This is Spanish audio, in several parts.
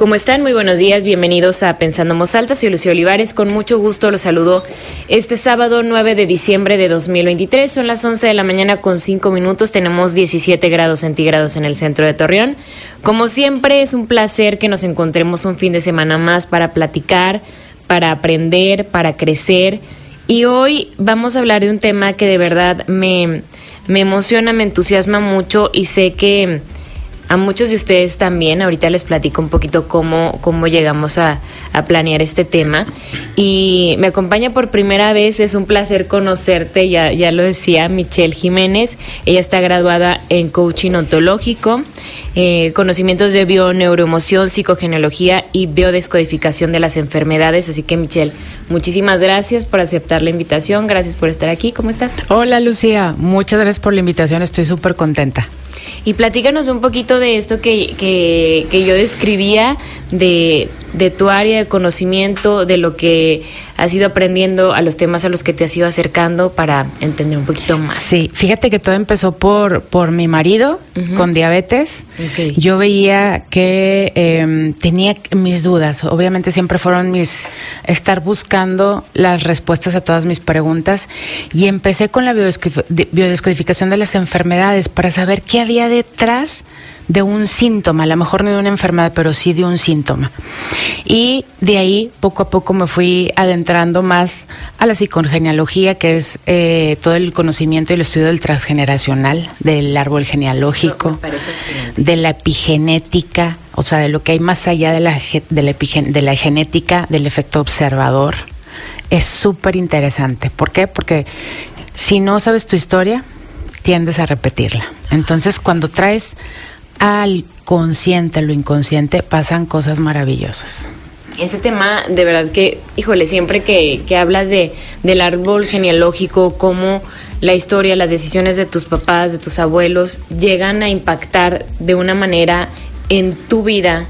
¿Cómo están? Muy buenos días, bienvenidos a Pensando Voz Alta. Soy Lucio Olivares, con mucho gusto los saludo este sábado 9 de diciembre de 2023. Son las 11 de la mañana con 5 minutos, tenemos 17 grados centígrados en el centro de Torreón. Como siempre, es un placer que nos encontremos un fin de semana más para platicar, para aprender, para crecer. Y hoy vamos a hablar de un tema que de verdad me, me emociona, me entusiasma mucho y sé que a muchos de ustedes también. Ahorita les platico un poquito cómo, cómo llegamos a, planear este tema. Y me acompaña por primera vez, es un placer conocerte, ya, ya lo decía, Michelle Jiménez. Ella está graduada en coaching ontológico, eh, conocimientos de bioneuroemoción, psicogenealogía y biodescodificación de las enfermedades. Así que, Michelle, muchísimas gracias por aceptar la invitación. Gracias por estar aquí. ¿Cómo estás? Hola, Lucía. Muchas gracias por la invitación. Estoy súper contenta. Y platícanos un poquito de esto que, que, que yo describía, de, de tu área de conocimiento, de lo que has ido aprendiendo, a los temas a los que te has ido acercando para entender un poquito más. Sí, fíjate que todo empezó por, por mi marido con diabetes. Yo veía que em, tenía mis dudas, obviamente siempre fueron mis, estar buscando las respuestas a todas mis preguntas y empecé con la biodescodificación de las enfermedades para saber qué había detrás de un síntoma, a lo mejor no de una enfermedad, pero sí de un síntoma. Y de ahí poco a poco me fui adentrando más a la psicogenealogía, que es eh, todo el conocimiento y el estudio del transgeneracional, del árbol genealógico, de la epigenética, o sea, de lo que hay más allá de la, de la, de la genética, del efecto observador. Es súper interesante. ¿Por qué? Porque si no sabes tu historia, tiendes a repetirla. Entonces, cuando traes al consciente, lo inconsciente, pasan cosas maravillosas. Ese tema, de verdad que, híjole, siempre que, que hablas de, del árbol genealógico, cómo la historia, las decisiones de tus papás, de tus abuelos, llegan a impactar de una manera en tu vida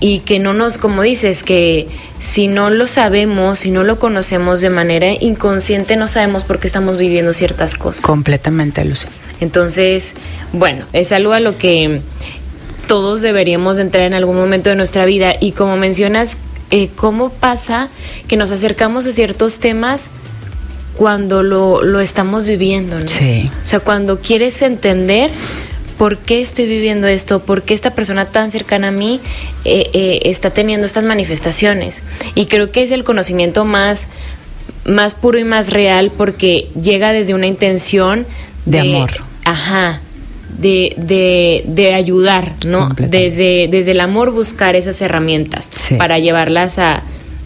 y que no nos, como dices, que si no lo sabemos, si no lo conocemos de manera inconsciente, no sabemos por qué estamos viviendo ciertas cosas. Completamente, Lucy. Entonces, bueno, es algo a lo que todos deberíamos entrar en algún momento de nuestra vida y como mencionas, eh, ¿cómo pasa que nos acercamos a ciertos temas cuando lo, lo estamos viviendo? ¿no? Sí. O sea, cuando quieres entender por qué estoy viviendo esto, por qué esta persona tan cercana a mí eh, eh, está teniendo estas manifestaciones. Y creo que es el conocimiento más, más puro y más real porque llega desde una intención de, amor. Ajá. De, de, de ayudar, ¿no? Desde, desde el amor buscar esas herramientas para llevarlas a,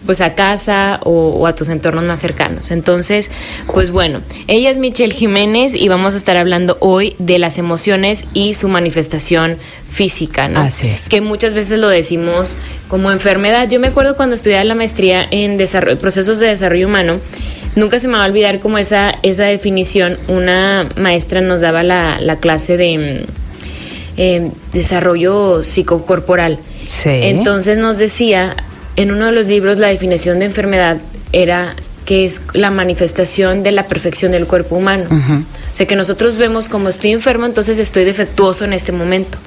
pues a casa o, a tus entornos más cercanos. Entonces, pues bueno, ella es Michelle Jiménez y vamos a estar hablando hoy de las emociones y su manifestación física, ¿no? Así es. Que muchas veces lo decimos como enfermedad. Yo me acuerdo cuando estudiaba la maestría en desarrollo, procesos de desarrollo humano, nunca se me va a olvidar como esa, esa definición, una maestra nos daba la, clase de mm, eh, desarrollo psicocorporal. Sí. Entonces nos decía en uno de los libros la definición de enfermedad era que es la manifestación de la perfección del cuerpo humano. O sea, que nosotros vemos como estoy enfermo, entonces estoy defectuoso en este momento.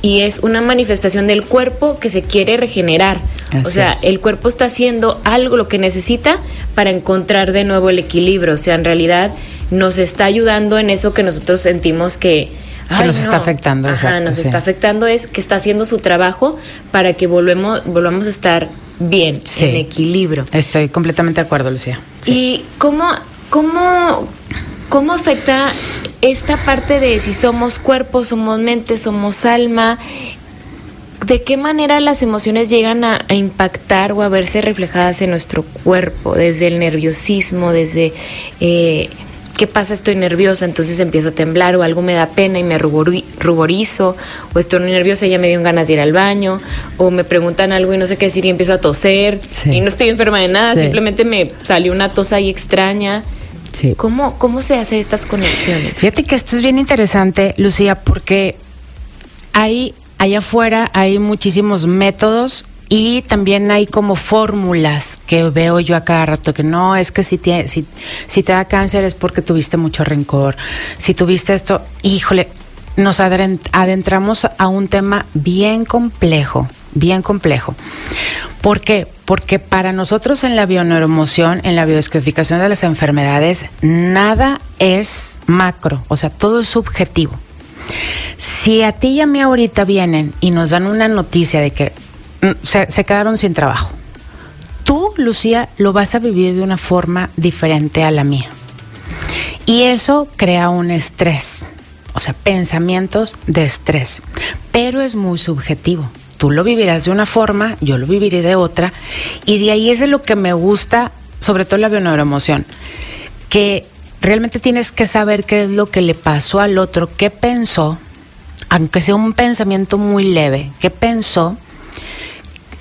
Y es una manifestación del cuerpo que se quiere regenerar. o sea, el cuerpo está haciendo algo lo que necesita para encontrar de nuevo el equilibrio. O sea, en realidad nos está ayudando en eso que nosotros sentimos que, que nos está afectando. Ajá, nos está afectando es que está haciendo su trabajo para que volvemos, volvamos a estar bien, en equilibrio. Estoy completamente de acuerdo, Lucía. ¿Y cómo, cómo, cómo afecta esta parte de si somos cuerpo, somos mente, somos alma? ¿De qué manera las emociones llegan a, impactar o a verse reflejadas en nuestro cuerpo? Desde el nerviosismo, desde... Eh, ¿qué pasa? Estoy nerviosa, entonces empiezo a temblar o algo me da pena y me ruborizo o estoy nerviosa y ya me dio ganas de ir al baño o me preguntan algo y no sé qué decir y empiezo a toser y no estoy enferma de nada, simplemente me salió una tos ahí extraña. Sí. ¿Cómo, ¿Cómo se hace estas conexiones? Fíjate que esto es bien interesante, Lucía, porque hay allá afuera hay muchísimos métodos y también hay como fórmulas que veo yo a cada rato, que no, es que si te, da cáncer es porque tuviste mucho rencor, si tuviste esto, híjole, nos adentramos a un tema bien complejo, bien complejo. ¿Por qué? Porque para nosotros en la bioneuromoción, en la biodescodificación de las enfermedades, nada es macro, o sea, todo es subjetivo. Si a ti y a mí ahorita vienen y nos dan una noticia de que Se, quedaron sin trabajo. Tú, Lucía, lo vas a vivir de una forma diferente a la mía. Y eso crea un estrés, o sea, pensamientos de estrés, pero es muy subjetivo. Tú lo vivirás de una forma, yo lo viviré de otra, y de ahí es de lo que me gusta, sobre todo la bioneuroemoción, que realmente tienes que saber qué es lo que le pasó al otro, qué pensó, aunque sea un pensamiento muy leve, qué pensó,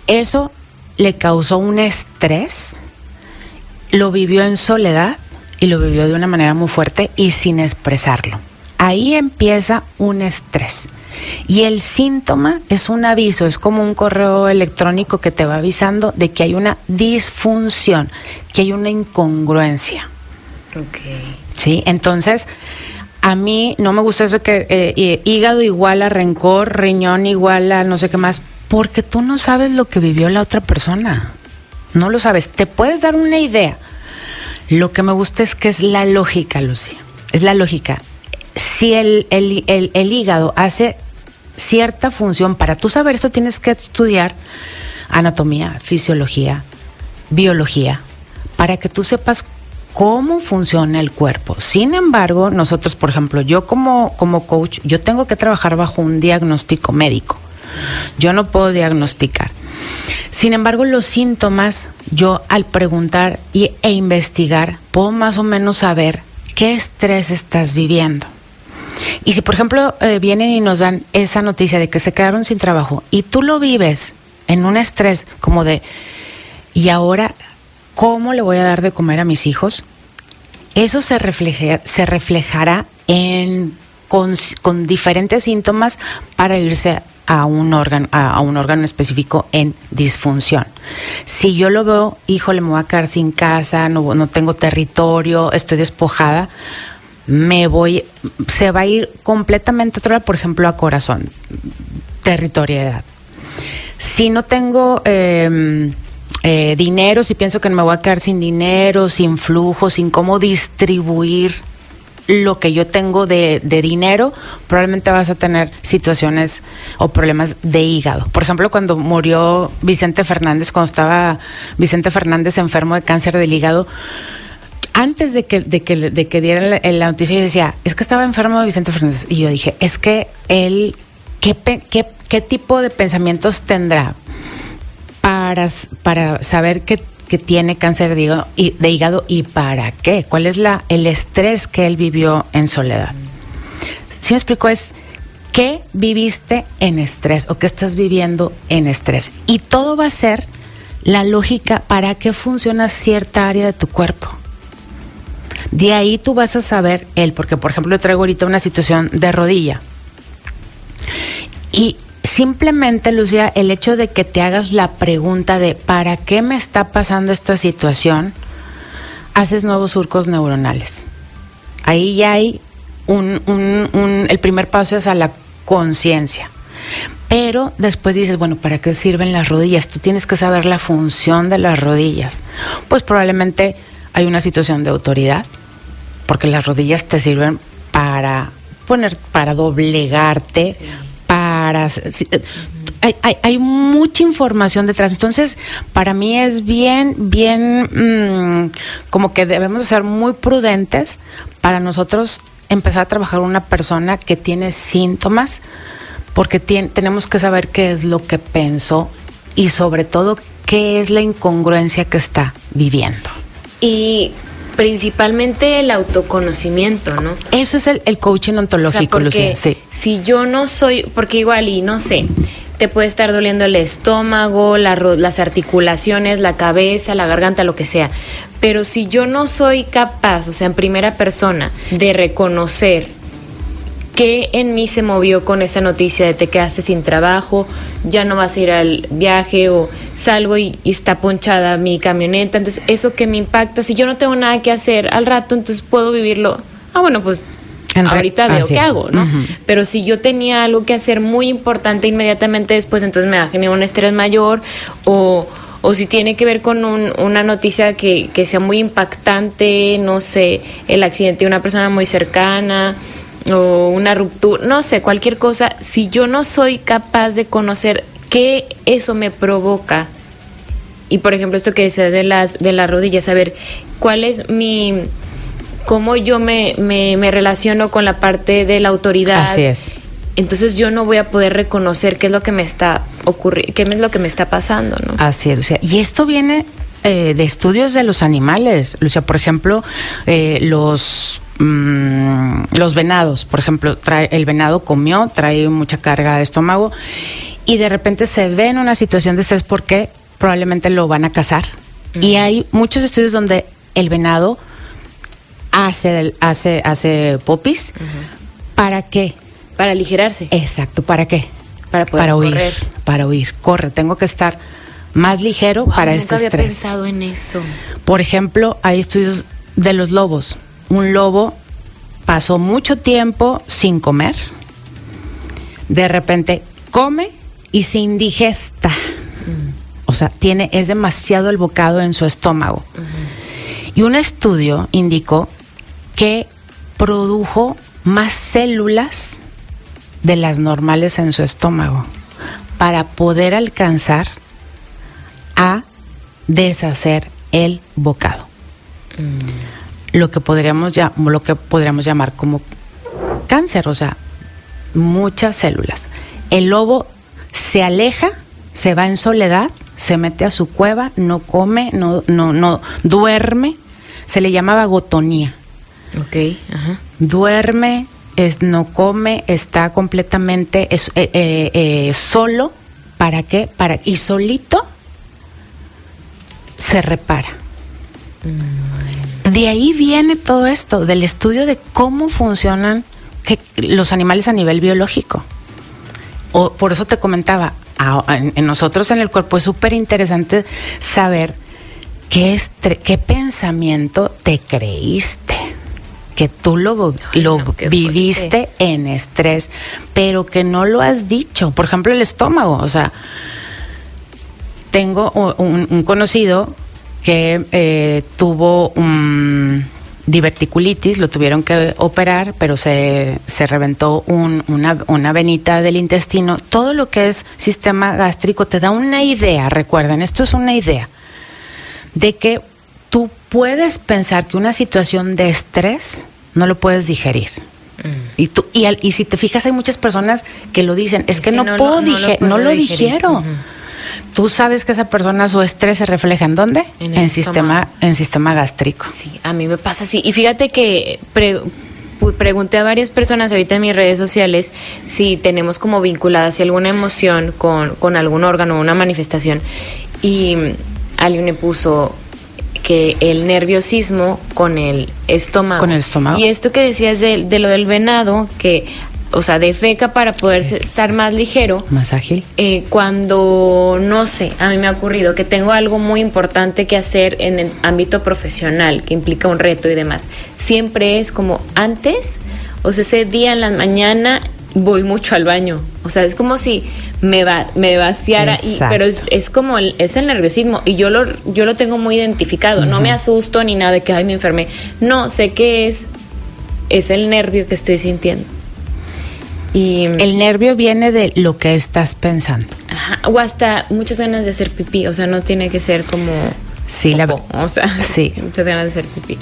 eso le causó un estrés, lo vivió en soledad y lo vivió de una manera muy fuerte y sin expresarlo. Ahí empieza un estrés. Y el síntoma es un aviso, es como un correo electrónico que te va avisando de que hay una disfunción, que hay una incongruencia. Okay. Sí, entonces a mí no me gusta eso que eh, hígado igual a rencor, riñón igual a no sé qué más, porque tú no sabes lo que vivió la otra persona. No lo sabes. Te puedes dar una idea. Lo que me gusta es que es la lógica, Lucía. Es la lógica. Si el, el, hígado hace cierta función, para tú saber esto tienes que estudiar anatomía, fisiología, biología, para que tú sepas cómo funciona el cuerpo. Sin embargo, nosotros, por ejemplo, yo como, como coach, yo tengo que trabajar bajo un diagnóstico médico. Yo no puedo diagnosticar. Sin embargo, los síntomas, yo al preguntar y, e investigar, puedo más o menos saber qué estrés estás viviendo. Y si, por ejemplo, eh, vienen y nos dan esa noticia de que se quedaron sin trabajo y tú lo vives en un estrés como de, ¿y ahora cómo le voy a dar de comer a mis hijos? Eso se, se reflejará en, con, con diferentes síntomas para irse a un órgano, a, un órgano específico en disfunción. Si yo lo veo, híjole, me voy a quedar sin casa, no, no tengo territorio, estoy despojada, me voy, se va a ir completamente otra, por ejemplo, a corazón, territorialidad. Si no tengo em, eh, dinero, si pienso que me voy a quedar sin dinero, sin flujo, sin cómo distribuir lo que yo tengo de, dinero, probablemente vas a tener situaciones o problemas de hígado. Por ejemplo, cuando murió Vicente Fernández, cuando estaba Vicente Fernández enfermo de cáncer del hígado, antes de que, de que, de que diera la, noticia, yo decía, es que estaba enfermo de Vicente Fernández. Y yo dije, es que él, ¿qué, qué, qué tipo de pensamientos tendrá para, saber que tiene cáncer de hígado, y, para qué, cuál es la, el estrés que él vivió en soledad. Si me explico es qué viviste en estrés o qué estás viviendo en estrés. Y todo va a ser la lógica para qué funciona cierta área de tu cuerpo. De ahí tú vas a saber él, porque por ejemplo traigo ahorita una situación de rodilla. Y simplemente, Lucía, el hecho de que te hagas la pregunta de ¿para qué me está pasando esta situación? Haces nuevos surcos neuronales. Ahí ya hay un, un, el primer paso es a la conciencia. Pero después dices, bueno, ¿para qué sirven las rodillas? Tú tienes que saber la función de las rodillas. Pues probablemente hay una situación de autoridad, porque las rodillas te sirven para poner, para doblegarte, hay, hay, mucha información detrás. Entonces, para mí es bien, bien, mm, como que debemos ser muy prudentes para nosotros empezar a trabajar una persona que tiene síntomas, porque tenemos que saber qué es lo que pensó y sobre todo qué es la incongruencia que está viviendo. Y principalmente el autoconocimiento, ¿no? Eso es el, coaching ontológico, Lucía. Sí. Si yo no soy, porque igual y no sé, te puede estar doliendo el estómago, las articulaciones, la cabeza, la garganta, lo que sea. Pero si yo no soy capaz, o sea, en primera persona, de reconocer qué en mí se movió con esa noticia de te quedaste sin trabajo, ya no vas a ir al viaje o salgo y, está ponchada mi camioneta, entonces eso que me impacta, si yo no tengo nada que hacer al rato, entonces puedo vivirlo, ah bueno, pues ahorita veo qué hago, ¿no? Pero si yo tenía algo que hacer muy importante inmediatamente después, entonces me va a generar un estrés mayor o, o si tiene que ver con una noticia que, que, sea muy impactante, no sé, el accidente de una persona muy cercana o una ruptura, no sé, cualquier cosa, si yo no soy capaz de conocer qué eso me provoca, y por ejemplo esto que decías de las, de las rodillas, saber cuál es mi cómo yo me, me, relaciono con la parte de la autoridad. Así es. Entonces yo no voy a poder reconocer qué es lo que me está ocurriendo, qué es lo que me está pasando, ¿no? Así es, Lucía. Y esto viene eh, de estudios de los animales, Lucia. Por ejemplo, eh, los mm, los venados, por ejemplo, trae, el venado comió, trae mucha carga de estómago y de repente se ve en una situación de estrés porque probablemente lo van a cazar. Y hay muchos estudios donde el venado hace, hace, hace popis. ¿Para qué? Para aligerarse. Exacto, ¿para qué? Para poder para huir, Para huir, corre, tengo que estar más ligero para este había estrés. pensado en eso. Por ejemplo, hay estudios de los lobos. Un lobo pasó mucho tiempo sin comer. De repente come y se indigesta. Mm. O sea, tiene, es demasiado el bocado en su estómago. Y un estudio indicó que produjo más células de las normales en su estómago para poder alcanzar a deshacer el bocado. Mm. Lo que podríamos ya, lo que podríamos llamar como cáncer, o sea, muchas células. El lobo se aleja, se va en soledad, se mete a su cueva, no come, no, no, no duerme, se le llamaba gotonía Ok, ajá. Duerme, es, no come, está completamente es, eh, eh, eh, solo. ¿Para qué? Para, y solito se repara. Mm. De ahí viene todo esto, del estudio de cómo funcionan que, los animales a nivel biológico. O, por eso te comentaba, en, nosotros en el cuerpo es súper interesante saber qué, qué pensamiento te creíste que tú lo, lo viviste en estrés, pero que no lo has dicho. Por ejemplo, el estómago. O sea, tengo un, conocido que eh, tuvo un diverticulitis, lo tuvieron que operar, pero se, se reventó una, una venita del intestino. Todo lo que es sistema gástrico te da una idea, recuerden, esto es una idea, de que tú puedes pensar que una situación de estrés no lo puedes digerir. Mm. Y, tú, y, y, si te fijas, hay muchas personas que lo dicen, es que no, puedo digerir, no lo, digiero. Tú sabes que esa persona, su estrés se refleja en dónde? En, sistema, en sistema gástrico. Sí, a mí me pasa así. Y fíjate que pregunté a varias personas ahorita en mis redes sociales si tenemos como vinculada si alguna emoción con, con algún órgano o una manifestación. Y alguien me puso, que el nerviosismo con el estómago. Con el estómago. Y esto que decías de, de lo del venado, que, o sea, de feca para poder estar más ligero. Más ágil. Eh, cuando, no sé, a mí me ha ocurrido que tengo algo muy importante que hacer en el ámbito profesional, que implica un reto y demás. Siempre es como antes, o sea, ese día en la mañana voy mucho al baño. O sea, es como si me va, me vaciara, y, pero es, como el, es el nerviosismo y yo lo, yo lo tengo muy identificado. No me asusto ni nada de que ay me enfermé. No, sé que es, es el nervio que estoy sintiendo. Y, el nervio viene de lo que estás pensando. o hasta muchas ganas de hacer pipí. O sea, no tiene que ser como. Sí, la O sea, sí. muchas ganas de hacer pipí.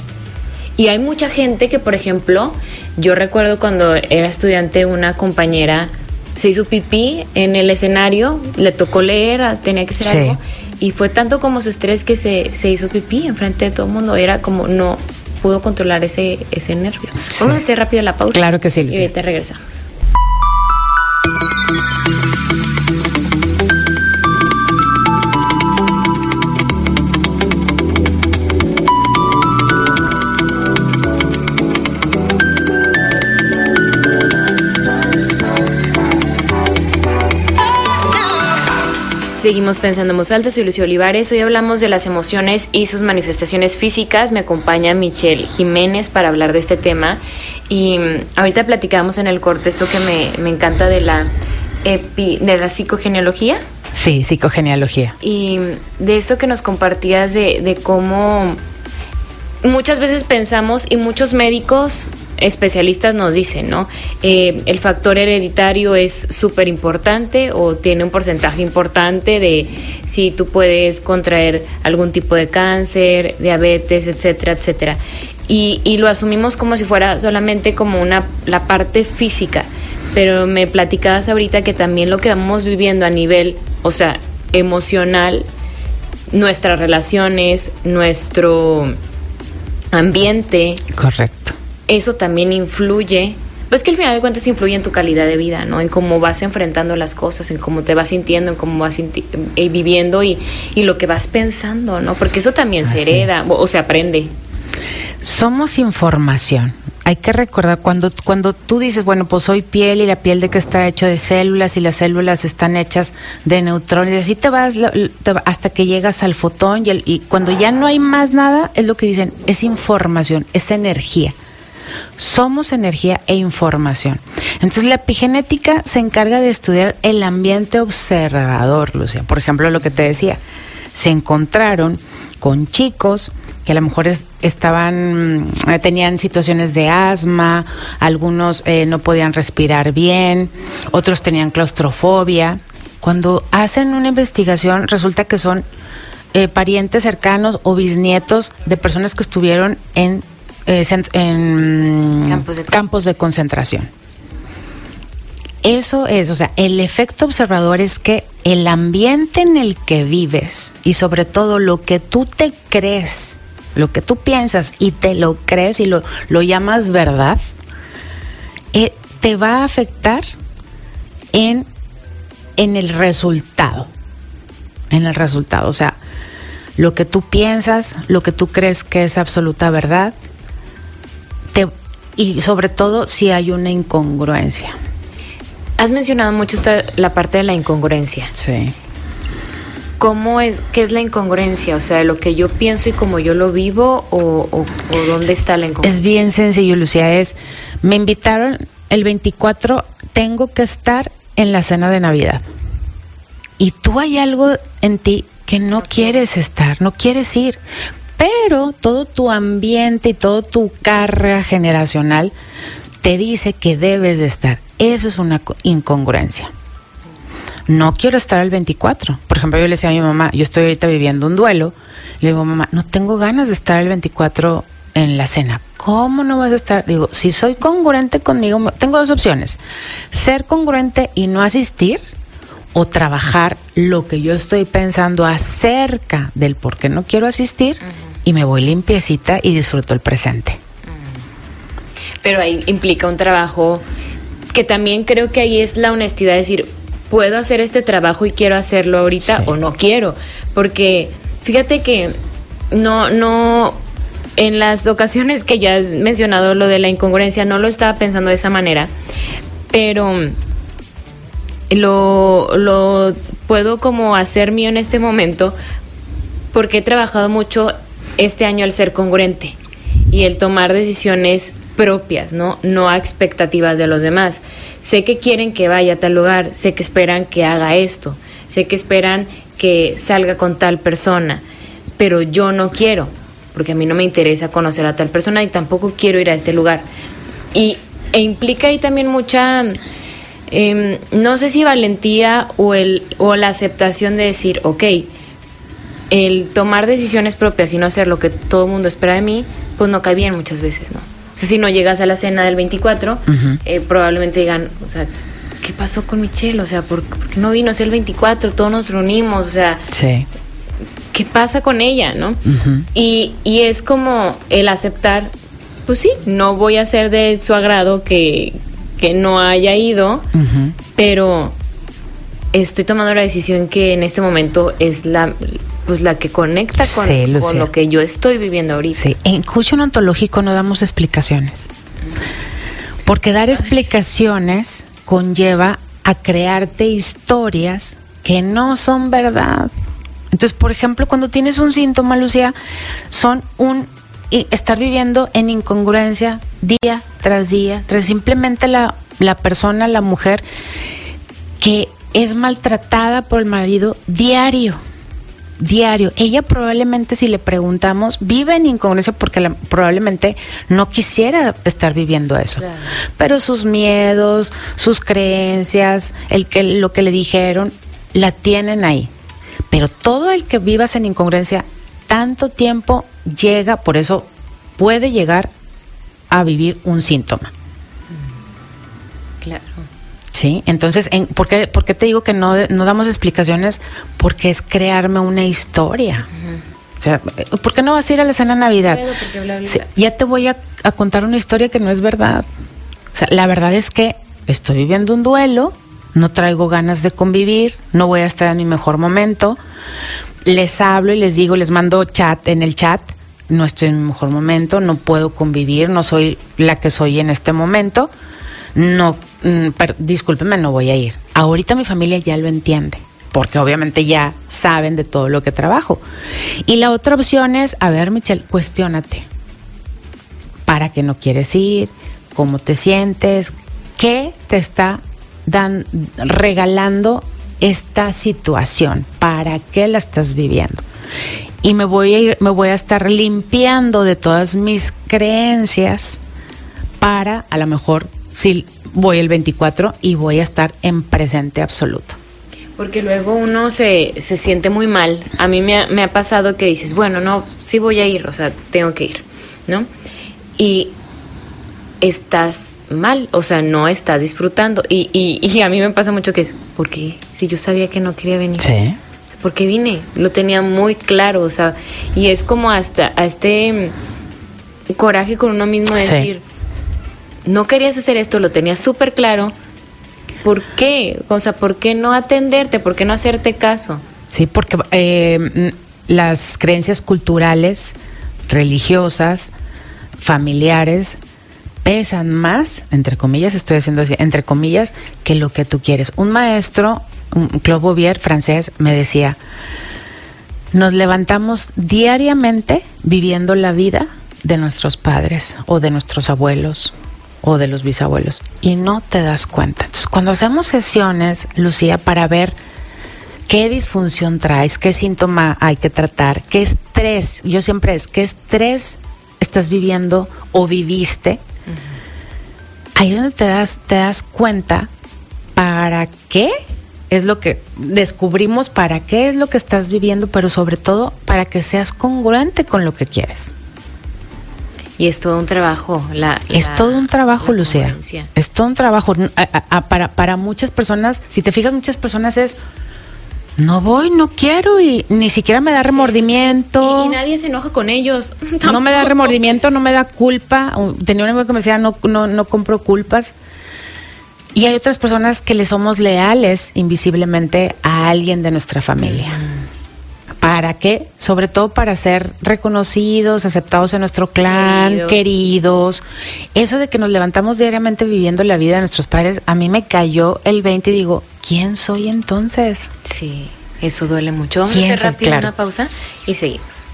Y hay mucha gente que, por ejemplo, yo recuerdo cuando era estudiante, una compañera se hizo pipí en el escenario, le tocó leer, ah, tenía que hacer algo, y fue tanto como su estrés que se, se hizo pipí enfrente de todo el mundo. Era como, no, pudo controlar ese, ese nervio. Vamos a hacer rápido la pausa. Claro que sí, Lucía. Y ahorita regresamos. Thank you. Seguimos pensando en voz alta, soy Lucio Olivares. Hoy hablamos de las emociones y sus manifestaciones físicas. Me acompaña Michelle Jiménez para hablar de este tema. Y mm, ahorita platicamos en el corte esto que me, me encanta de la, epi, de la psicogenealogía. Sí, psicogenealogía. Y mm, de eso que nos compartías de, de cómo muchas veces pensamos y muchos médicos especialistas nos dicen, ¿no? Eh, el factor hereditario es súper importante o tiene un porcentaje importante de si tú puedes contraer algún tipo de cáncer, diabetes, etcétera, etcétera. Y, y lo asumimos como si fuera solamente como una, la parte física. Pero me platicabas ahorita que también lo que vamos viviendo a nivel, o sea, emocional, nuestras relaciones, nuestro ambiente. Correcto eso también influye, pues que al final de cuentas influye en tu calidad de vida, ¿no? En cómo vas enfrentando las cosas, en cómo te vas sintiendo, en cómo vas eh, viviendo y, y, lo que vas pensando, ¿no? Porque eso también se hereda o, o se aprende. Somos información. Hay que recordar cuando cuando tú dices, bueno, pues soy piel y la piel de que está hecho de células y las células están hechas de neutrones, y así te vas hasta que llegas al fotón y, y cuando ya no hay más nada, es lo que dicen, es información, es energía. Somos energía e información. Entonces la epigenética se encarga de estudiar el ambiente observador, Lucia. Por ejemplo, lo que te decía, se encontraron con chicos que a lo mejor estaban eh, tenían situaciones de asma, algunos eh, no podían respirar bien, otros tenían claustrofobia. Cuando hacen una investigación resulta que son eh, parientes cercanos o bisnietos de personas que estuvieron en eh, en campos de, campos de concentración. Eso es, o sea, el efecto observador es que el ambiente en el que vives y sobre todo lo que tú te crees, lo que tú piensas y te lo crees y lo, lo llamas verdad, eh, te va a afectar en, en el resultado. En el resultado, o sea, lo que tú piensas, lo que tú crees que es absoluta verdad, y sobre todo si hay una incongruencia. Has mencionado mucho esta, la parte de la incongruencia. Sí. ¿Cómo es, qué es la incongruencia? O sea, lo que yo pienso y cómo yo lo vivo o, o, dónde está la incongruencia. Es bien sencillo, Lucía. Es, me invitaron el 24, tengo que estar en la cena de Navidad. Y tú hay algo en ti que no quieres estar, no quieres ir pero todo tu ambiente y todo tu carga generacional te dice que debes de estar. Eso es una incongruencia. No quiero estar el 24. Por ejemplo, yo le decía a mi mamá, yo estoy ahorita viviendo un duelo. Le digo, mamá, no tengo ganas de estar el 24 en la cena. ¿Cómo no vas a estar? Digo, si soy congruente conmigo, tengo dos opciones. Ser congruente y no asistir o trabajar lo que yo estoy pensando acerca del por qué no quiero asistir y me voy limpiecita y disfruto el presente. Pero ahí implica un trabajo que también creo que ahí es la honestidad, decir, puedo hacer este trabajo y quiero hacerlo ahorita o no quiero, porque fíjate que no, no, en las ocasiones que ya has mencionado lo de la incongruencia, no lo estaba pensando de esa manera, pero lo, lo puedo como hacer mío en este momento porque he trabajado mucho este año el ser congruente y el tomar decisiones propias, ¿no? No a expectativas de los demás. Sé que quieren que vaya a tal lugar, sé que esperan que haga esto, sé que esperan que salga con tal persona, pero yo no quiero, porque a mí no me interesa conocer a tal persona y tampoco quiero ir a este lugar. Y, e implica ahí también mucha, eh, no sé si valentía o, el, o la aceptación de decir, ok, el tomar decisiones propias y no hacer lo que todo el mundo espera de mí, pues no cae bien muchas veces, ¿no? O sea, si no llegas a la cena del 24, eh, probablemente digan, o sea, ¿qué pasó con Michelle? O sea, ¿por, qué no vino? el 24, todos nos reunimos, o sea... Sí. ¿qué pasa con ella, no? y, y es como el aceptar, pues sí, no voy a ser de su agrado que, que no haya ido, pero estoy tomando la decisión que en este momento es la pues la que conecta con, con lo que yo estoy viviendo ahorita. Sí. En coaching ontológico no damos explicaciones. Porque dar explicaciones conlleva a crearte historias que no son verdad. Entonces, por ejemplo, cuando tienes un síntoma, Lucía, son un estar viviendo en incongruencia día tras día, tras simplemente la, la persona, la mujer que es maltratada por el marido diario diario. Ella probablemente si le preguntamos vive en incongruencia porque probablemente no quisiera estar viviendo eso. Pero sus miedos, sus creencias, el que lo que le dijeron la tienen ahí. Pero todo el que vivas en incongruencia tanto tiempo llega, por eso puede llegar a vivir un síntoma. Sí, entonces, en, ¿por, qué, te digo que no, no, damos explicaciones? Porque es crearme una historia. O sea, ¿por qué no vas a ir a la cena de Navidad? ya te voy a, a, contar una historia que no es verdad. O sea, la verdad es que estoy viviendo un duelo, no traigo ganas de convivir, no voy a estar en mi mejor momento. Les hablo y les digo, les mando chat en el chat, no estoy en mi mejor momento, no puedo convivir, no soy la que soy en este momento no, mm, discúlpeme, no voy a ir. Ahorita mi familia ya lo entiende, porque obviamente ya saben de todo lo que trabajo. Y la otra opción es, a ver, Michelle, cuestiónate. ¿Para qué no quieres ir? ¿Cómo te sientes? ¿Qué te está dan, regalando esta situación? ¿Para qué la estás viviendo? Y me voy a ir, me voy a estar limpiando de todas mis creencias para a lo mejor sí voy el 24 y voy a estar en presente absoluto. Porque luego uno se, se siente muy mal. A mí me ha, me ha pasado que dices, bueno, no, sí voy a ir, o sea, tengo que ir, ¿no? Y estás mal, o sea, no estás disfrutando. Y, y, y, a mí me pasa mucho que es, ¿por qué? Si yo sabía que no quería venir. Sí. ¿Por qué vine? Lo tenía muy claro, o sea, y es como hasta a este coraje con uno mismo de decir, no querías hacer esto, lo tenías súper claro. ¿Por qué? O sea, ¿por qué no atenderte? ¿Por qué no hacerte caso? Sí, porque eh, las creencias culturales, religiosas, familiares, pesan más, entre comillas, estoy haciendo así, entre comillas, que lo que tú quieres. Un maestro, un Claude Bouvier francés, me decía, nos levantamos diariamente viviendo la vida de nuestros padres o de nuestros abuelos o de los bisabuelos y no te das cuenta. Entonces, cuando hacemos sesiones, Lucía, para ver qué disfunción traes, qué síntoma hay que tratar, qué estrés, yo siempre es, qué estrés estás viviendo o viviste, ahí es donde te das, te das cuenta para qué es lo que descubrimos, para qué es lo que estás viviendo, pero sobre todo para que seas congruente con lo que quieres. Y es todo un trabajo. La, es todo un trabajo, Lucía. Es todo un trabajo. para, para muchas personas, si te fijas, muchas personas es, no voy, no quiero y ni siquiera me da remordimiento. Y, nadie se enoja con ellos. No me da remordimiento, no me da culpa. Tenía un amigo que me decía, no, no, no compro culpas. Y hay otras personas que le somos leales invisiblemente a alguien de nuestra familia. ¿Para qué? Sobre todo para ser reconocidos, aceptados en nuestro clan, queridos. Eso de que nos levantamos diariamente viviendo la vida de nuestros padres, a mí me cayó el 20 y digo, ¿quién soy entonces? Sí, eso duele mucho. Vamos a hacer rápido una pausa y seguimos.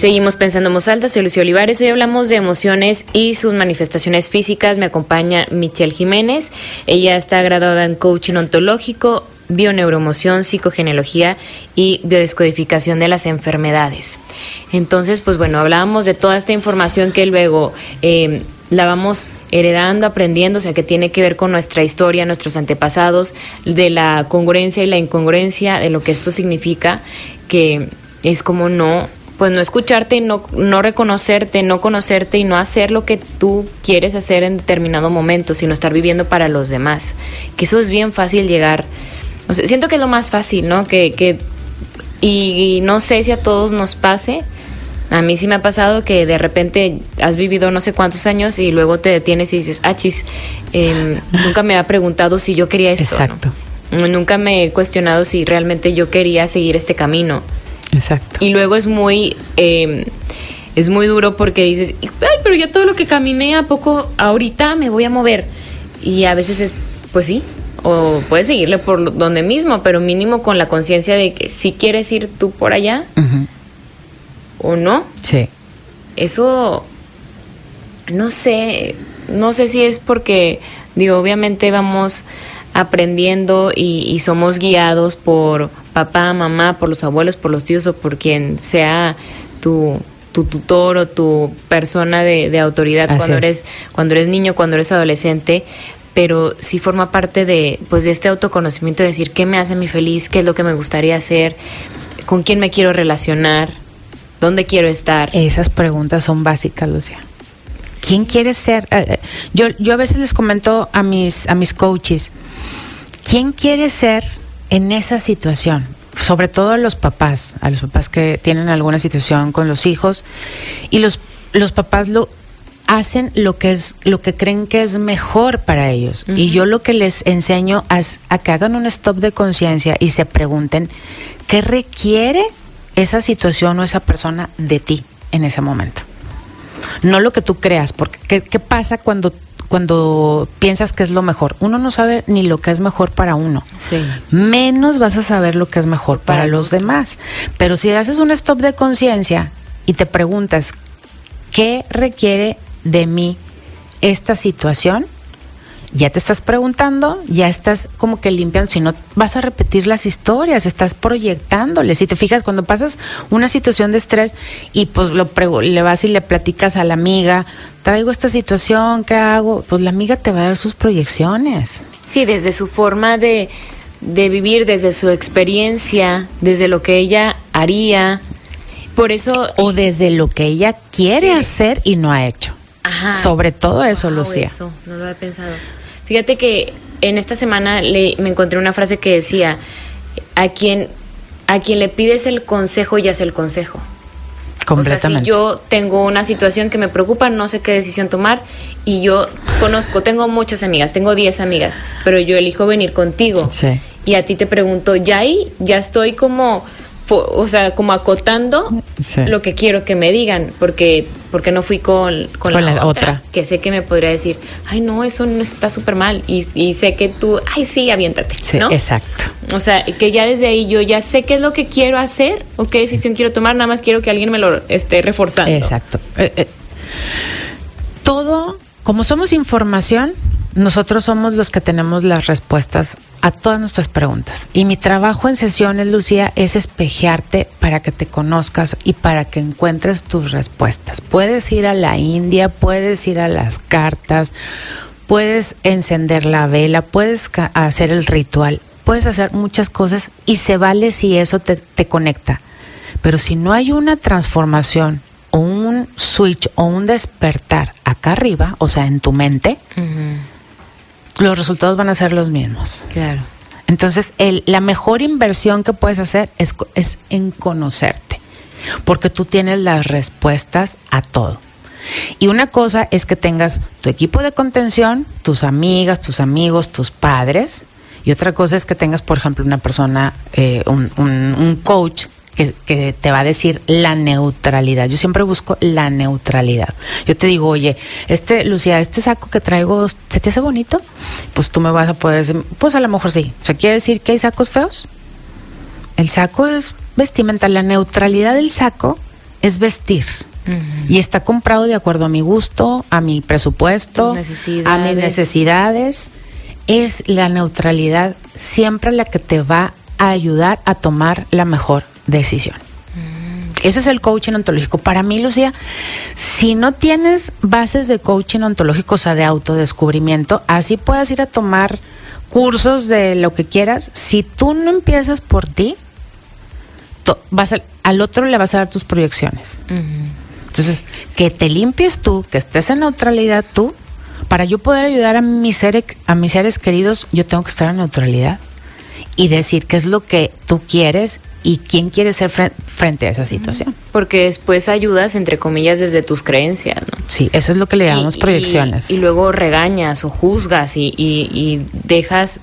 Seguimos pensando en voz alta, soy Lucio Olivares. Hoy hablamos de emociones y sus manifestaciones físicas. Me acompaña Michelle Jiménez. Ella está graduada en coaching ontológico, bioneuromoción, psicogenealogía y biodescodificación de las enfermedades. Entonces, pues bueno, hablábamos de toda esta información que luego eh, la vamos heredando, aprendiendo, o sea, que tiene que ver con nuestra historia, nuestros antepasados, de la congruencia y la incongruencia, de lo que esto significa, que es como no pues no escucharte, no, no reconocerte, no conocerte y no hacer lo que tú quieres hacer en determinado momento, sino estar viviendo para los demás. Que eso es bien fácil llegar O sea, siento que es lo más fácil, ¿no? Que, que y, no sé si a todos nos pase. A mí sí me ha pasado que de repente has vivido no sé cuántos años y luego te detienes y dices, ah, chis, em, nunca me ha preguntado si yo quería esto. Exacto. Nunca me he cuestionado si realmente yo quería seguir este camino. Exacto. Y luego es muy, em, es muy duro porque dices, ay, pero ya todo lo que caminé, ¿a poco ahorita me voy a mover? Y a veces es, pues sí, o puedes seguirle por donde mismo, pero mínimo con la conciencia de que si quieres ir tú por allá o no. Sí. Eso, no sé, no sé si es porque, digo, obviamente vamos aprendiendo y, somos guiados por papá, mamá, por los abuelos, por los tíos o por quien sea tu, tu tutor o tu persona de, autoridad cuando eres cuando eres niño, cuando eres adolescente, pero sí forma parte de, pues, de este autoconocimiento, de decir qué me hace mi feliz, qué es lo que me gustaría hacer, con quién me quiero relacionar, dónde quiero estar. Esas preguntas son básicas, Lucia. ¿Quién quiere ser? Eh, eh, yo, yo a veces les comento a mis, a mis coaches, ¿quién quiere ser en esa situación? Sobre todo a los papás, a los papás que tienen alguna situación con los hijos y los, los papás lo hacen lo que es lo que creen que es mejor para ellos y yo lo que les enseño es a que hagan un stop de conciencia y se pregunten qué requiere esa situación o esa persona de ti en ese momento no lo que tú creas porque qué, pasa cuando cuando piensas que es lo mejor. Uno no sabe ni lo que es mejor para uno. Menos vas a saber lo que es mejor para, los demás. Pero si haces un stop de conciencia y te preguntas, ¿qué requiere de mí esta situación, ya te estás preguntando, ya estás como que limpiando, si no vas a repetir las historias, estás proyectándoles. Si te fijas, cuando pasas una situación de estrés y pues lo le vas y le platicas a la amiga, traigo esta situación, ¿qué hago? Pues la amiga te va a dar sus proyecciones. Sí, desde su forma de, de vivir, desde su experiencia, desde lo que ella haría. Por eso. O desde lo que ella quiere hacer y no ha hecho. Sobre todo eso, Lucía. Eso, no lo había pensado. Fíjate que en esta semana le, me encontré una frase que decía, a quien, a quien le pides el consejo ya es el consejo. Completamente. O sea, si yo tengo una situación que me preocupa, no sé qué decisión tomar y yo conozco, tengo muchas amigas, tengo 10 amigas, pero yo elijo venir contigo. Sí. Y a ti te pregunto, ya ahí, ya estoy como o sea, como acotando lo que quiero que me digan, porque porque no fui con, con, la, otra, que sé que me podría decir, ay, no, eso no está súper mal, y, sé que tú, ay, sí, aviéntate, ¿no? Exacto. O sea, que ya desde ahí yo ya sé qué es lo que quiero hacer o qué decisión quiero tomar, nada más quiero que alguien me lo esté reforzando. Exacto. Eh, eh, todo, como somos información, nosotros somos los que tenemos las respuestas a todas nuestras preguntas. Y mi trabajo en sesiones, Lucía, es espejearte para que te conozcas y para que encuentres tus respuestas. Puedes ir a la India, puedes ir a las cartas, puedes encender la vela, puedes hacer el ritual, puedes hacer muchas cosas y se vale si eso te, te conecta. Pero si no hay una transformación o un switch o un despertar acá arriba, o sea, en tu mente, los resultados van a ser los mismos. Claro. Entonces, el, la mejor inversión que puedes hacer es, es en conocerte, porque tú tienes las respuestas a todo. Y una cosa es que tengas tu equipo de contención, tus amigas, tus amigos, tus padres, y otra cosa es que tengas, por ejemplo, una persona, eh, un, un, un coach que, te va a decir la neutralidad. Yo siempre busco la neutralidad. Yo te digo, oye, este, Lucía, este saco que traigo, ¿se te hace bonito? Pues tú me vas a poder decir, pues a lo mejor sí. ¿Se quiere decir que hay sacos feos? El saco es vestimenta. La neutralidad del saco es vestir. Y está comprado de acuerdo a mi gusto, a mi presupuesto, a mis necesidades. Es la neutralidad siempre la que te va a ayudar a tomar la mejor decisión. Ese es el coaching ontológico. Para mí, Lucía, si no tienes bases de coaching ontológico, o sea, de autodescubrimiento, así puedas ir a tomar cursos de lo que quieras. Si tú no empiezas por ti, vas al otro le vas a dar tus proyecciones. Entonces, que te limpies tú, que estés en neutralidad tú, para yo poder ayudar a mis, seres, a mis seres queridos, yo tengo que estar en neutralidad. Y decir qué es lo que tú quieres y quién quiere ser frente a esa situación. Porque después ayudas, entre comillas, desde tus creencias, ¿no? Sí, eso es lo que le llamamos proyecciones. Y, luego regañas o juzgas y, y, dejas...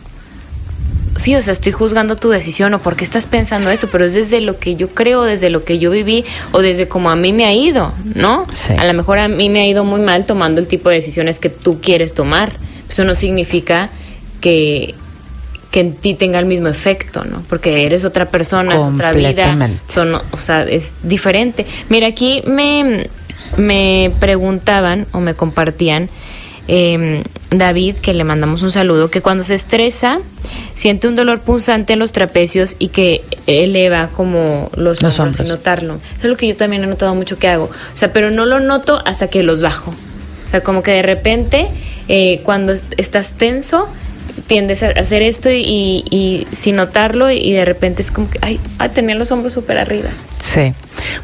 Sí, o sea, estoy juzgando tu decisión o por qué estás pensando esto, pero es desde lo que yo creo, desde lo que yo viví o desde como a mí me ha ido, ¿no? A lo mejor a mí me ha ido muy mal tomando el tipo de decisiones que tú quieres tomar. Eso no significa que, que en ti tenga el mismo efecto, ¿no? Porque eres otra persona, es otra vida, son, o sea, es diferente. Mira, aquí me, me preguntaban o me compartían eh, David, que le mandamos un saludo, que cuando se estresa siente un dolor punzante en los trapecios y que eleva como los, hombros, sin notarlo. Eso es lo que yo también he notado mucho que hago. O sea, pero no lo noto hasta que los bajo. O sea, como que de repente, eh, cuando estás tenso, tiendes a hacer esto y, sin notarlo y de repente es como que, ay, tenía los hombros súper arriba. Sí.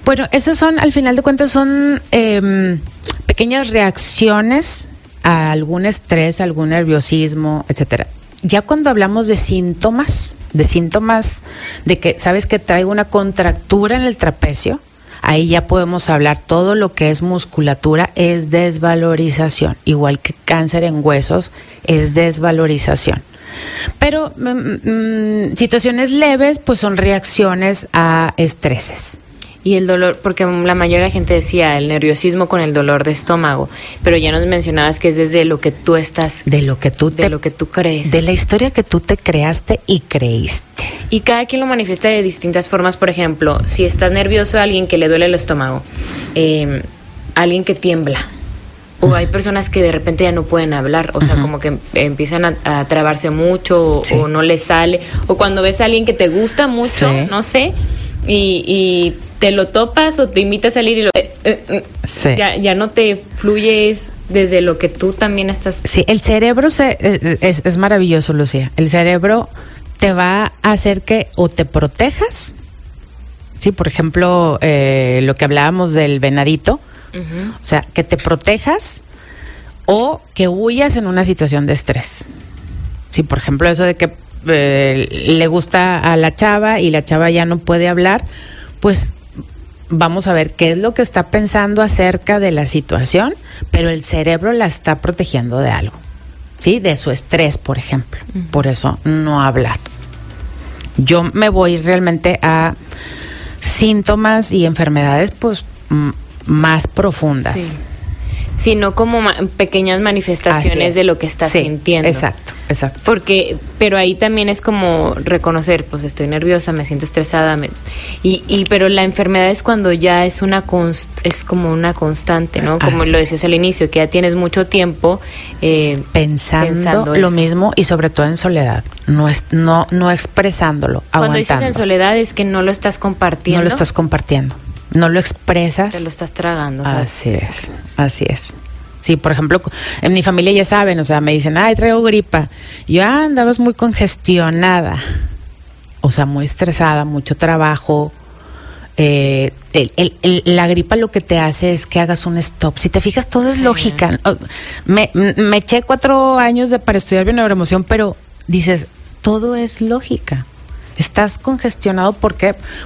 Bueno, esos son, al final de cuentas, son em, pequeñas reacciones a algún estrés, algún nerviosismo, etcétera. Ya cuando hablamos de síntomas, de síntomas de que, sabes que traigo una contractura en el trapecio, ahí ya podemos hablar todo lo que es musculatura es desvalorización, igual que cáncer en huesos es desvalorización. Pero mm, mm, situaciones leves pues son reacciones a estreses. Y el dolor, porque la mayoría de la gente decía el nerviosismo con el dolor de estómago, pero ya nos mencionabas que es desde lo que tú estás, de lo que tú de lo que tú crees, de la historia que tú te creaste y creíste. Y cada quien lo manifiesta de distintas formas. Por ejemplo, si estás nervioso, alguien que le duele el estómago, eh, alguien que tiembla, o hay personas que de repente ya no pueden hablar, o sea, como que empiezan a, trabarse mucho o, no les sale, o cuando ves a alguien que te gusta mucho, no sé, y, te lo topas o te invita a salir y lo, eh, eh, ya, ya, no te fluyes desde lo que tú también estás. Sí, el cerebro se, eh, es, es maravilloso, Lucía. El cerebro te va a hacer que o te protejas, sí, por ejemplo, lo que hablábamos del venadito, o sea, que te protejas o que huyas en una situación de estrés. Sí, por ejemplo, eso de que eh, le gusta a la chava y la chava ya no puede hablar, pues vamos a ver qué es lo que está pensando acerca de la situación, pero el cerebro la está protegiendo de algo, ¿sí? De su estrés, por ejemplo. Por eso no hablar. Yo me voy realmente a síntomas y enfermedades, pues más profundas. Sino como pequeñas manifestaciones de lo que estás sintiendo. Exacto, exacto. Porque, pero ahí también es como reconocer, pues estoy nerviosa, me siento estresada, y, y pero la enfermedad es cuando ya es una es como una constante, ¿no? Como lo decías al inicio, que ya tienes mucho tiempo eh, pensando, lo mismo y sobre todo en soledad, no es, no, no expresándolo. Cuando dices en soledad es que no lo estás compartiendo. No lo estás compartiendo no lo expresas. Te lo estás tragando. Así es, así es. Sí, por ejemplo, en mi familia ya saben, o sea, me dicen, ay, traigo gripa. yo, ah, andabas muy congestionada, o sea, muy estresada, mucho trabajo. Eh, la gripa lo que te hace es que hagas un stop. Si te fijas, todo es lógica. Me, me eché cuatro años de, para estudiar bioneuroemoción, pero dices, todo es lógica. Estás congestionado ¿por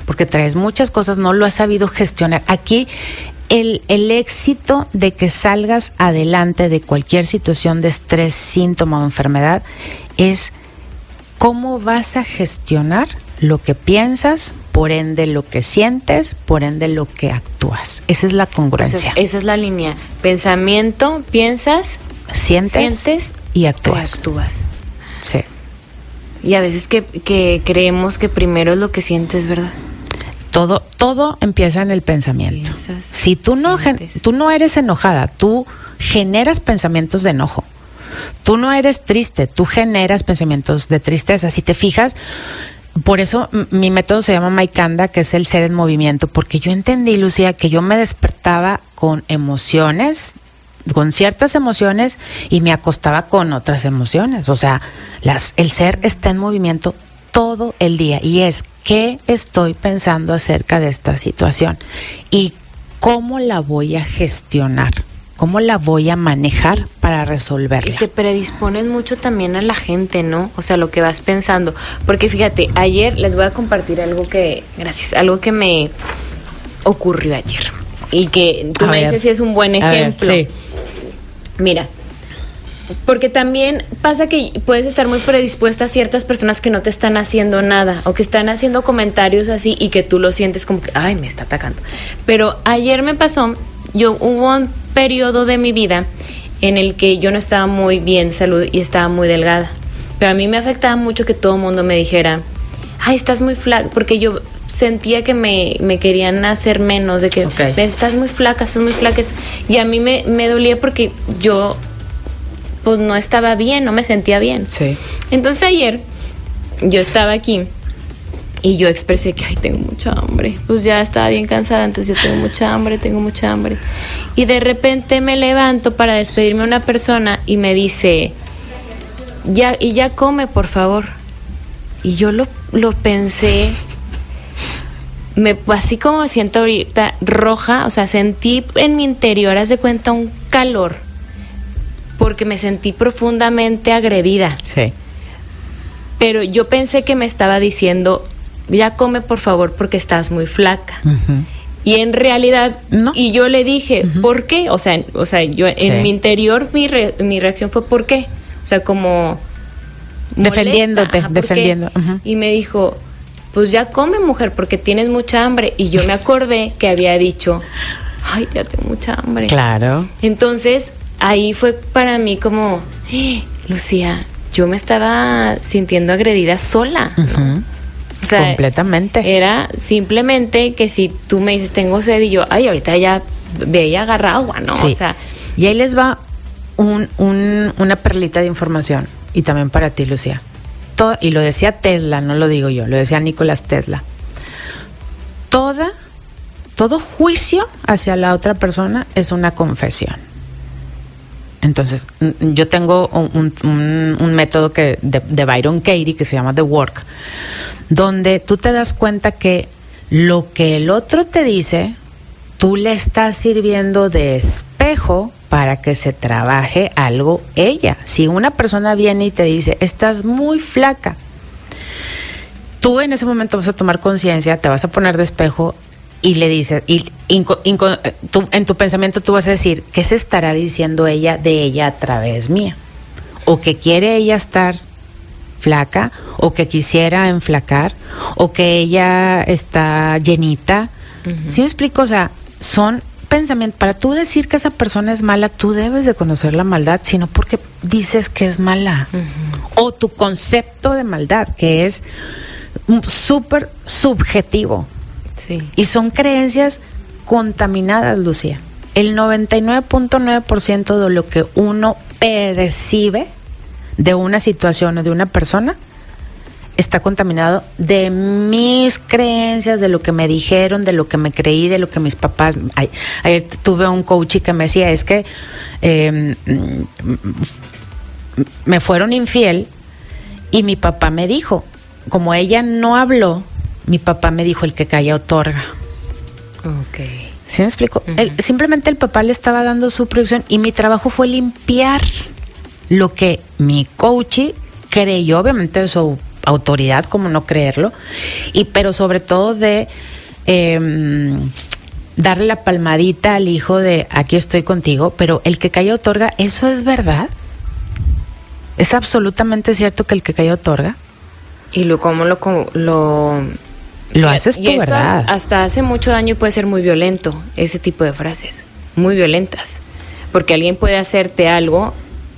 porque traes muchas cosas, no lo has sabido gestionar. Aquí el, el, éxito de que salgas adelante de cualquier situación de estrés, síntoma o enfermedad es cómo vas a gestionar lo que piensas, por ende lo que sientes, por ende lo que actúas. Esa es la congruencia. esa es la línea. Pensamiento, piensas, sientes, y actúas. Y actúas. Sí. Y a veces que, que creemos que primero es lo que sientes, ¿verdad? Todo, todo empieza en el pensamiento. si tú no, tú no eres enojada, tú generas pensamientos de enojo. Tú no eres triste, tú generas pensamientos de tristeza. Si te fijas, por eso mi método se llama Maikanda, que es el ser en movimiento, porque yo entendí, Lucía, que yo me despertaba con emociones con ciertas emociones y me acostaba con otras emociones. O sea, las, el ser está en movimiento todo el día y es qué estoy pensando acerca de esta situación y cómo la voy a gestionar. ¿Cómo la voy a manejar para resolverla? Y te predispones mucho también a la gente, ¿no? O sea, lo que vas pensando. Porque fíjate, ayer les voy a compartir algo que, gracias, algo que me ocurrió ayer. Y que tú me dices si es un buen ejemplo. sí. Mira, porque también pasa que puedes estar muy predispuesta a ciertas personas que no te están haciendo nada o que están haciendo comentarios así y que tú lo sientes como que, ay, me está atacando. Pero ayer me pasó, yo hubo un periodo de mi vida en el que yo no estaba muy bien de salud y estaba muy delgada. Pero a mí me afectaba mucho que todo el mundo me dijera, ay, estás muy flaca, porque yo sentía que me, querían hacer menos, de que estás muy flaca, estás muy flaca. Y a mí me, me dolía porque yo pues no estaba bien, no me sentía bien. Sí. Entonces ayer yo estaba aquí y yo expresé que, ay, tengo mucha hambre. Pues ya estaba bien cansada, antes yo tengo mucha hambre, tengo mucha hambre. Y de repente me levanto para despedirme a una persona y me dice, ya, y ya come, por favor. Y yo lo, lo pensé, me, así como siento ahorita roja, o sea, sentí en mi interior, haz de cuenta, un calor porque me sentí profundamente agredida. Sí. Pero yo pensé que me estaba diciendo, ya come por favor porque estás muy flaca. Y en realidad, no. y yo le dije, ¿por qué? O sea, o sea yo en mi interior mi, mi reacción fue ¿por qué? O sea, como... Defendiéndote, defendiendo. Y me dijo, pues ya come mujer porque tienes mucha hambre. Y yo me acordé que había dicho, ay, ya tengo mucha hambre. Claro. Entonces, ahí fue para mí como, ¡Eh, Lucía, yo me estaba sintiendo agredida sola, O sea, completamente. Era simplemente que si tú me dices tengo sed y yo, ay, ahorita ya ve y agarra agua, ¿no? O sea, y ahí les va un, un, una perlita de información y también para ti, Lucía. Todo, y lo decía Tesla, no lo digo yo, lo decía Nicolás Tesla. Toda, todo juicio hacia la otra persona es una confesión. Entonces, yo tengo un, método que, de, Byron Katie que se llama The Work, donde tú te das cuenta que lo que el otro te dice, tú le estás sirviendo de espejo para que se trabaje algo ella. Si una persona viene y te dice, estás muy flaca, tú en ese momento vas a tomar conciencia, te vas a poner de espejo y le dices, y, en tu pensamiento tú vas a decir, ¿qué se estará diciendo ella de ella a través mía? O que quiere ella estar flaca, o que quisiera enflacar, o que ella está llenita. ¿Sí me explico? O sea, son pensamientos. Para tú decir que esa persona es mala, tú debes de conocer la maldad, sino porque dices que es mala. O tu concepto de maldad, que es súper subjetivo. Y son creencias contaminadas, Lucía. El 99.9% de lo que uno percibe de una situación o de una persona está contaminado de mis creencias, de lo que me dijeron, de lo que me creí, de lo que mis papás... Ayer tuve un coach que me decía, es que em, me fueron infiel y mi papá me dijo, como ella no habló, mi papá me dijo, el que calla otorga. Ok. ¿Sí me explico? simplemente el papá le estaba dando su producción y mi trabajo fue limpiar lo que mi coach creyó, obviamente de su autoridad, como no creerlo, y pero sobre todo de em, darle la palmadita al hijo de aquí estoy contigo, pero el que calla otorga, ¿eso es verdad? ¿Es absolutamente cierto que el que calla otorga? ¿Y lo, cómo lo, lo lo haces tú, ¿verdad? Hasta hace mucho daño y puede ser muy violento ese tipo de frases, muy violentas. Porque alguien puede hacerte algo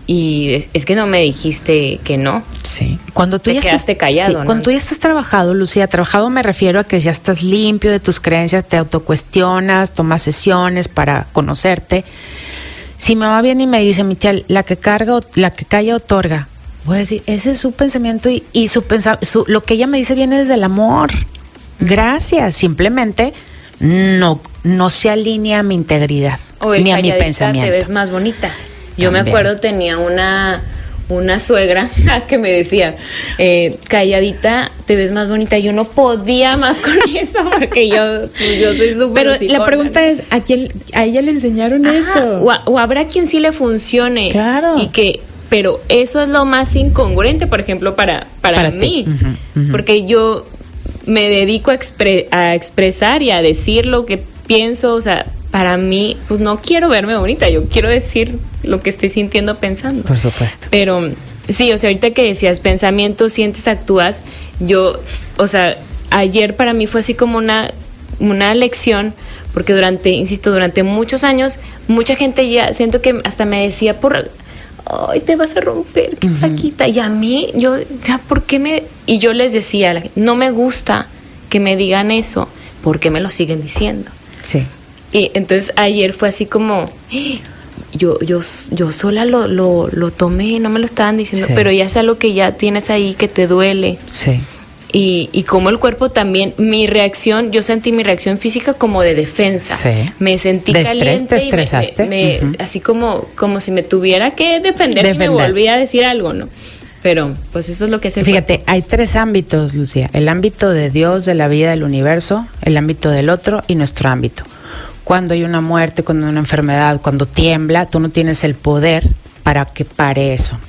y es, que no me dijiste que no. Sí. Cuando tú ya quedaste estás, callado. Cuando tú ya estás trabajado, Lucía, trabajado me refiero a que ya estás limpio de tus creencias, te autocuestionas, tomas sesiones para conocerte. Si me va bien y me dice, Michelle, la que carga, la que calla otorga, voy a decir, ese es su pensamiento y, y su, su lo que ella me dice viene desde el amor. Gracias, simplemente no, no se alinea a mi integridad ni a mi pensamiento. Te ves más bonita. Yo me acuerdo tenía una una suegra que me decía, eh, calladita, te ves más bonita. Yo no podía más con eso porque yo, pues, yo soy súper. Pero la pregunta es, ¿a quién, a ella le enseñaron eso? O, habrá quien sí le funcione. Claro. Y que, pero eso es lo más incongruente, por ejemplo, para, para, mí. Porque yo me dedico a, a expresar y a decir lo que pienso, o sea, para mí, pues no quiero verme bonita, yo quiero decir lo que estoy sintiendo, pensando. Por supuesto. Pero sí, o sea, ahorita que decías pensamiento, sientes, actúas, yo, o sea, ayer para mí fue así como una, una lección, porque durante, insisto, durante muchos años, mucha gente ya, siento que hasta me decía por, ay, te vas a romper, qué flaquita. Y a mí, yo, ya, ¿por qué me...? Y yo les decía, no me gusta que me digan eso, ¿por qué me lo siguen diciendo? Sí. Y entonces ayer fue así como, yo, yo, yo sola lo, lo, lo tomé, no me lo estaban diciendo, pero ya sé lo que ya tienes ahí que te duele. Sí. Y, y como el cuerpo también, mi reacción, yo sentí mi reacción física como de defensa. Sí. Me sentí ¿De caliente. Estrés, ¿Te estresaste? Así como, como si me tuviera que defender, defender, si me volvía a decir algo, ¿no? Pero pues eso es lo que es el Fíjate, hay tres ámbitos, Lucía. El ámbito de Dios, de la vida, del universo, el ámbito del otro y nuestro ámbito cuando hay una muerte, cuando hay una enfermedad, cuando tiembla, tú no tienes el poder para que pare eso.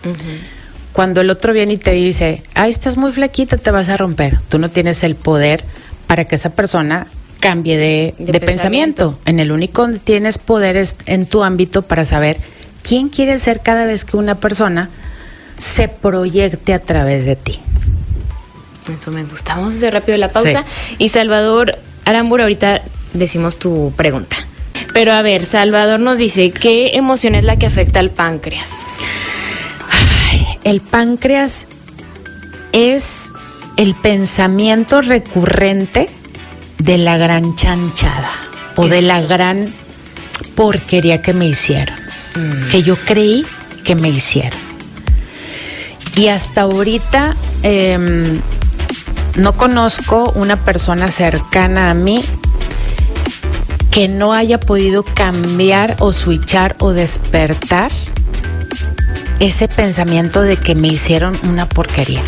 Cuando el otro viene y te dice, ay, estás muy flaquita, te vas a romper, tú no tienes el poder para que esa persona cambie de, pensamiento. pensamiento. En el único donde tienes poder es en tu ámbito para saber quién quiere ser cada vez que una persona se proyecte a través de ti. Eso me gusta. Vamos a hacer rápido la pausa. Y Salvador Arambura, ahorita decimos tu pregunta. Pero a ver, Salvador nos dice, ¿qué emoción es la que afecta al páncreas? El páncreas es el pensamiento recurrente de la gran chanchada o de la gran porquería que me hicieron, mm. que yo creí que me hicieron. Y hasta ahorita em, no conozco una persona cercana a mí que no haya podido cambiar o switchar o despertar ese pensamiento de que me hicieron una porquería.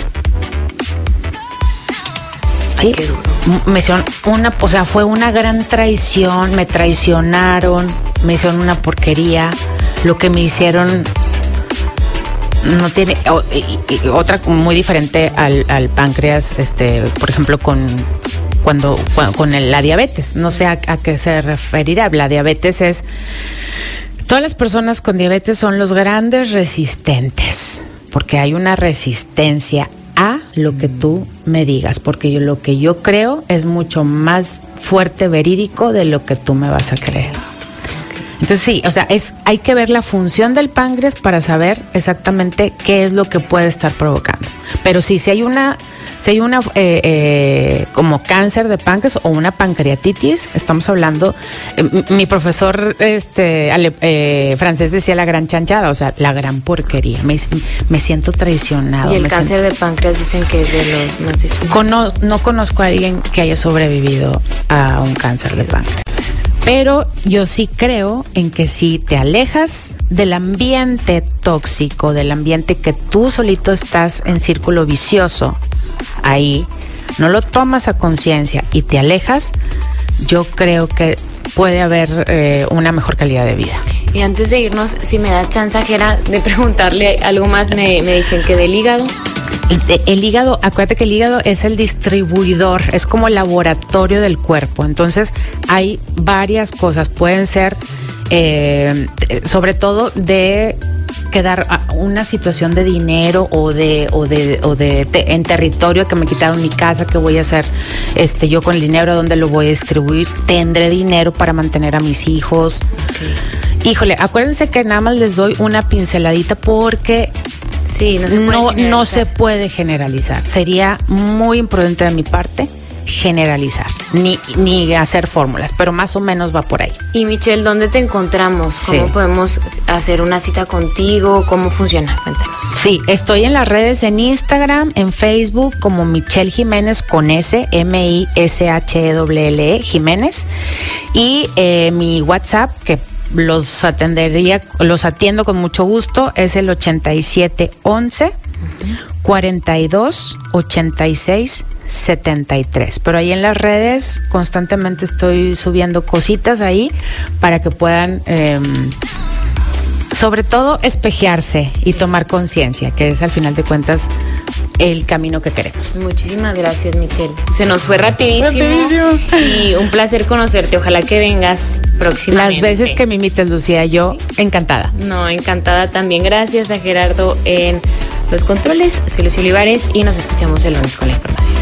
Sí, me hicieron una, o sea, fue una gran traición, me traicionaron, me hicieron una porquería, lo que me hicieron no tiene otra muy diferente al, al páncreas, este, por ejemplo, con cuando, con la diabetes. No sé a, qué se referirá. La diabetes es todas las personas con diabetes son los grandes resistentes, porque hay una resistencia a lo que tú me digas, porque yo, lo que yo creo es mucho más fuerte, verídico de lo que tú me vas a creer. Entonces sí, o sea, es hay que ver la función del páncreas para saber exactamente qué es lo que puede estar provocando. Pero sí, si hay una si hay una eh, eh, como cáncer de páncreas o una pancreatitis, estamos hablando, eh, mi profesor este francés decía la gran chanchada, o sea, la gran porquería. Me, siento traicionado. Y el cáncer de páncreas dicen que es de los más difíciles. no conozco a alguien que haya sobrevivido a un cáncer de páncreas. Pero yo sí creo en que si te alejas del ambiente tóxico, del ambiente que tú solito estás en círculo vicioso, ahí, no lo tomas a conciencia y te alejas, yo creo que puede haber eh, una mejor calidad de vida. Y antes de irnos, si me da chansajera de preguntarle algo más, me, dicen que del hígado. El, hígado, acuérdate que el hígado es el distribuidor, es como el laboratorio del cuerpo. Entonces, hay varias cosas. Pueden ser, eh, sobre todo, de quedar una situación de dinero o de o de o de en territorio que me quitaron mi casa que voy a hacer este yo con el dinero dónde lo voy a distribuir tendré dinero para mantener a mis hijos híjole acuérdense que nada más les doy una pinceladita porque sí no se puede no se puede generalizar. Sería muy imprudente de mi parte generalizar, ni, ni hacer fórmulas, pero más o menos va por ahí. Y Michelle, ¿dónde te encontramos? ¿Cómo podemos hacer una cita contigo? ¿Cómo funciona? Cuéntanos. Sí, estoy en las redes en Instagram, en Facebook como Michelle Jiménez con S, M-I-S-H-E-W-L-E Jiménez. Y eh, mi WhatsApp, que los atendería, los atiendo con mucho gusto, es el 8711 42 86 73. Pero ahí en las redes constantemente estoy subiendo cositas ahí para que puedan, em, sobre todo, espejearse y tomar conciencia, que es al final de cuentas el camino que queremos. Muchísimas gracias, Michelle. Se nos fue rapidísimo, y un placer conocerte. Ojalá que vengas próximamente. Las veces que me invites, Lucía, yo encantada. No, encantada también. Gracias a Gerardo en los controles. Soy Lucio Olivares y nos escuchamos el lunes con la información.